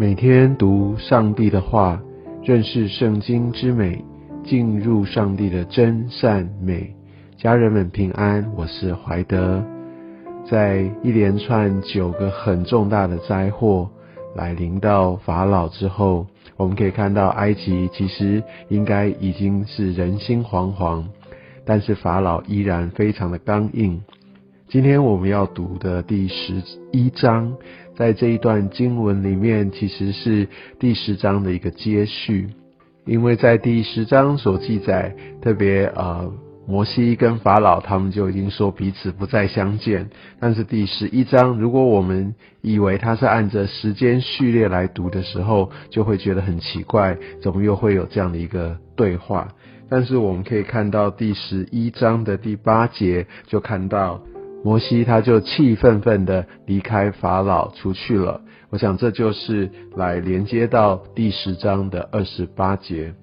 每天读上帝的话，认识圣经之美，进入上帝的真善美。家人们平安，我是怀德。在一连串九个很重大的灾祸来临到法老之后，我们可以看到埃及其实应该已经是人心惶惶，但是法老依然非常的刚硬。今天我们要读的第十一章。在这一段经文里面，其实是第十章的一个接续，因为在第十章所记载，特别呃，摩西跟法老他们就已经说彼此不再相见。但是第十一章，如果我们以为他是按着时间序列来读的时候，就会觉得很奇怪，怎么又会有这样的一个对话？但是我们可以看到第十一章的第八节，就看到。摩西他就气愤愤的离开法老出去了。我想这就是来连接到第十章的二十八节。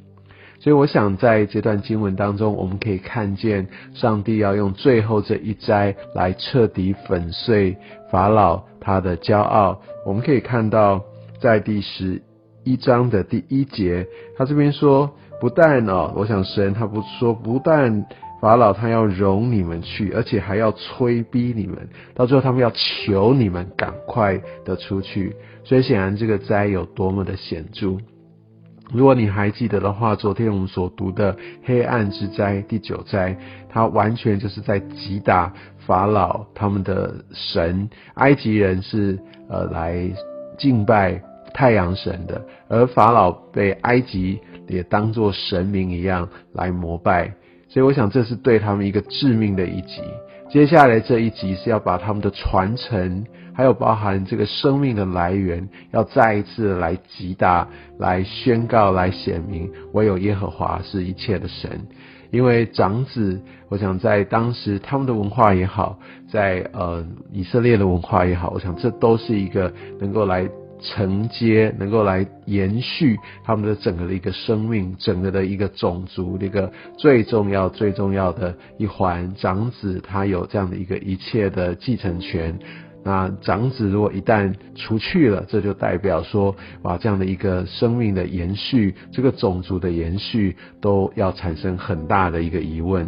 所以我想在这段经文当中，我们可以看见上帝要用最后这一摘来彻底粉碎法老他的骄傲。我们可以看到在第十一章的第一节，他这边说不但哦，我想神他不说不但。法老他要容你们去，而且还要催逼你们，到最后他们要求你们赶快的出去。所以显然这个灾有多么的显著。如果你还记得的话，昨天我们所读的黑暗之灾第九灾，它完全就是在击打法老他们的神。埃及人是呃来敬拜太阳神的，而法老被埃及也当作神明一样来膜拜。所以我想，这是对他们一个致命的一击。接下来这一集是要把他们的传承，还有包含这个生命的来源，要再一次来击打、来宣告、来显明，唯有耶和华是一切的神。因为长子，我想在当时他们的文化也好，在呃以色列的文化也好，我想这都是一个能够来。承接能够来延续他们的整个的一个生命，整个的一个种族的一个最重要、最重要的一环，长子他有这样的一个一切的继承权。那长子如果一旦除去了，这就代表说，哇，这样的一个生命的延续，这个种族的延续，都要产生很大的一个疑问。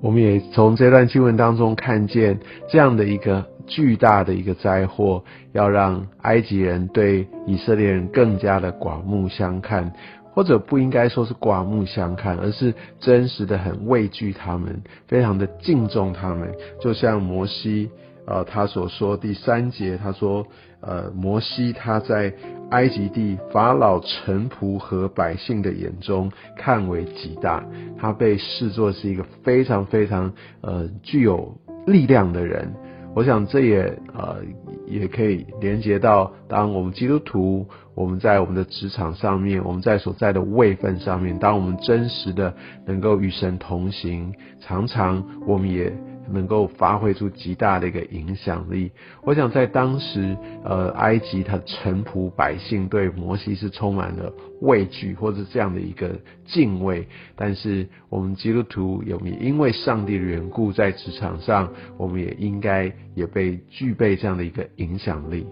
我们也从这段经文当中看见这样的一个巨大的一个灾祸，要让埃及人对以色列人更加的刮目相看，或者不应该说是刮目相看，而是真实的很畏惧他们，非常的敬重他们，就像摩西。呃，他所说第三节，他说，呃，摩西他在埃及地法老臣仆和百姓的眼中看为极大，他被视作是一个非常非常呃具有力量的人。我想这也呃也可以连接到，当我们基督徒我们在我们的职场上面，我们在所在的位份上面，当我们真实的能够与神同行，常常我们也。能够发挥出极大的一个影响力。我想在当时，呃，埃及他臣仆百姓对摩西是充满了畏惧或者这样的一个敬畏。但是我们基督徒有没因为上帝的缘故，在职场上，我们也应该也被具备这样的一个影响力。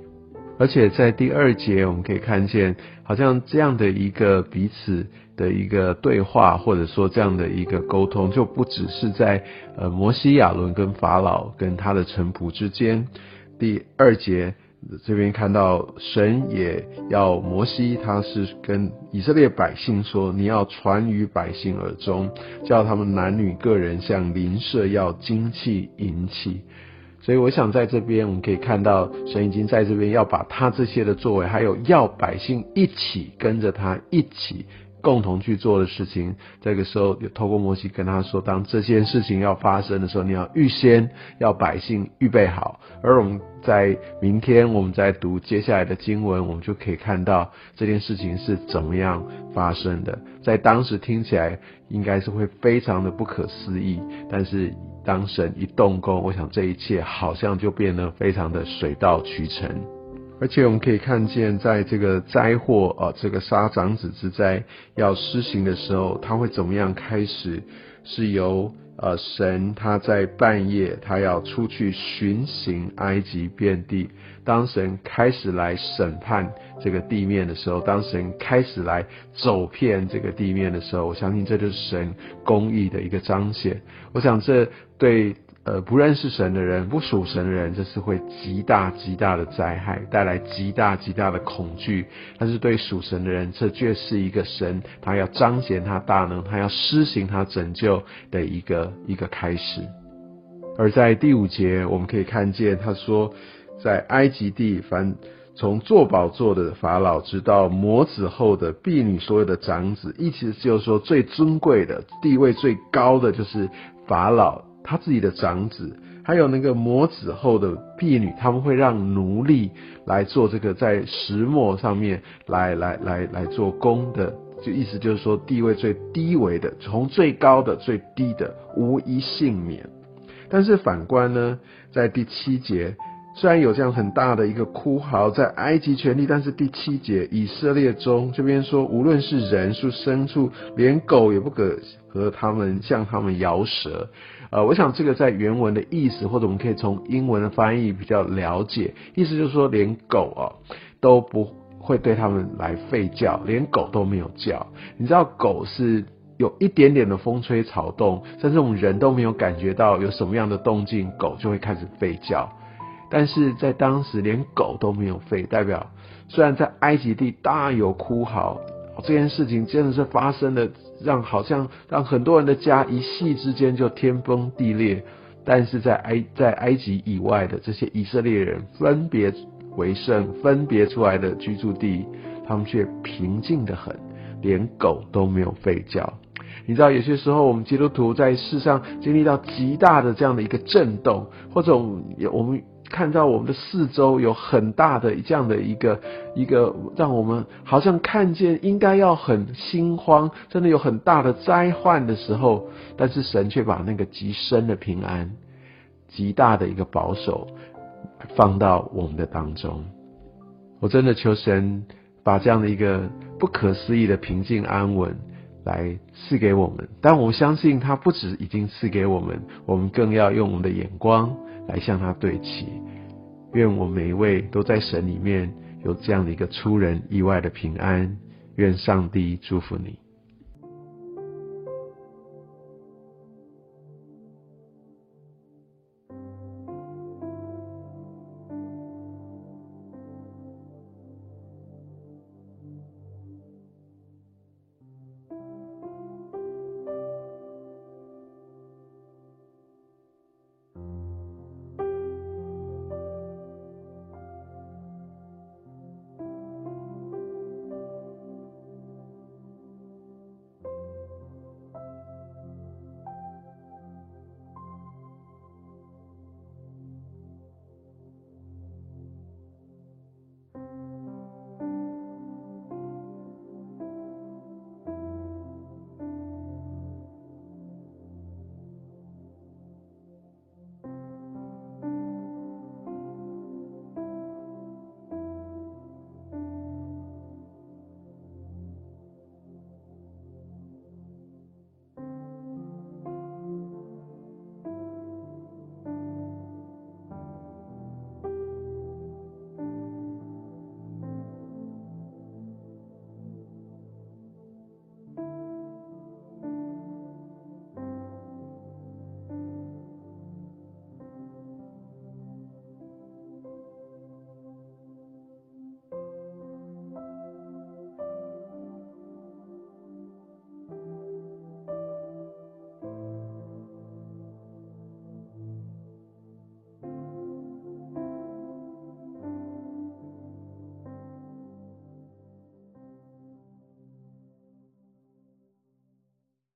而且在第二节，我们可以看见，好像这样的一个彼此的一个对话，或者说这样的一个沟通，就不只是在呃摩西亚伦跟法老跟他的臣仆之间。第二节这边看到神也要摩西，他是跟以色列百姓说，你要传于百姓耳中，叫他们男女个人像邻舍要精气银器。所以我想在这边我们可以看到，神已经在这边要把他这些的作为，还有要百姓一起跟着他一起共同去做的事情，这个时候有透过摩西跟他说，当这件事情要发生的时候，你要预先要百姓预备好。而我们在明天我们在读接下来的经文，我们就可以看到这件事情是怎么样发生的。在当时听起来应该是会非常的不可思议，但是。当神一动工，我想这一切好像就变得非常的水到渠成。而且我们可以看见，在这个灾祸啊，这个杀长子之灾要施行的时候，他会怎么样开始？是由呃神他在半夜，他要出去巡行埃及遍地。当神开始来审判这个地面的时候，当神开始来走遍这个地面的时候，我相信这就是神公义的一个彰显。我想这对。呃，不认识神的人，不属神的人，这是会极大极大的灾害，带来极大极大的恐惧。但是对属神的人，这却是一个神，他要彰显他大能，他要施行他拯救的一个一个开始。而在第五节，我们可以看见他说，在埃及地，凡从坐宝座的法老，直到魔子后的婢女，所有的长子，意思就是说，最尊贵的地位最高的就是法老。他自己的长子，还有那个魔子后的婢女，他们会让奴隶来做这个在石磨上面来来来来做工的，就意思就是说地位最低微的，从最高的最低的无一幸免。但是反观呢，在第七节。虽然有这样很大的一个哭嚎在埃及权力，但是第七节以色列中这边说，无论是人是牲畜，连狗也不可和他们向他们摇舌。呃，我想这个在原文的意思，或者我们可以从英文的翻译比较了解，意思就是说，连狗啊都不会对他们来吠叫，连狗都没有叫。你知道狗是有一点点的风吹草动，甚至我们人都没有感觉到有什么样的动静，狗就会开始吠叫。但是在当时连狗都没有吠，代表虽然在埃及地大有哭嚎，这件事情真的是发生的，让好像让很多人的家一夕之间就天崩地裂。但是在埃在埃及以外的这些以色列人分别为圣，分别出来的居住地，他们却平静的很，连狗都没有吠叫。你知道有些时候我们基督徒在世上经历到极大的这样的一个震动，或者我们我们。看到我们的四周有很大的这样的一个一个，让我们好像看见应该要很心慌，真的有很大的灾患的时候，但是神却把那个极深的平安、极大的一个保守放到我们的当中。我真的求神把这样的一个不可思议的平静安稳来赐给我们，但我相信他不止已经赐给我们，我们更要用我们的眼光。来向他对齐，愿我每一位都在神里面有这样的一个出人意外的平安，愿上帝祝福你。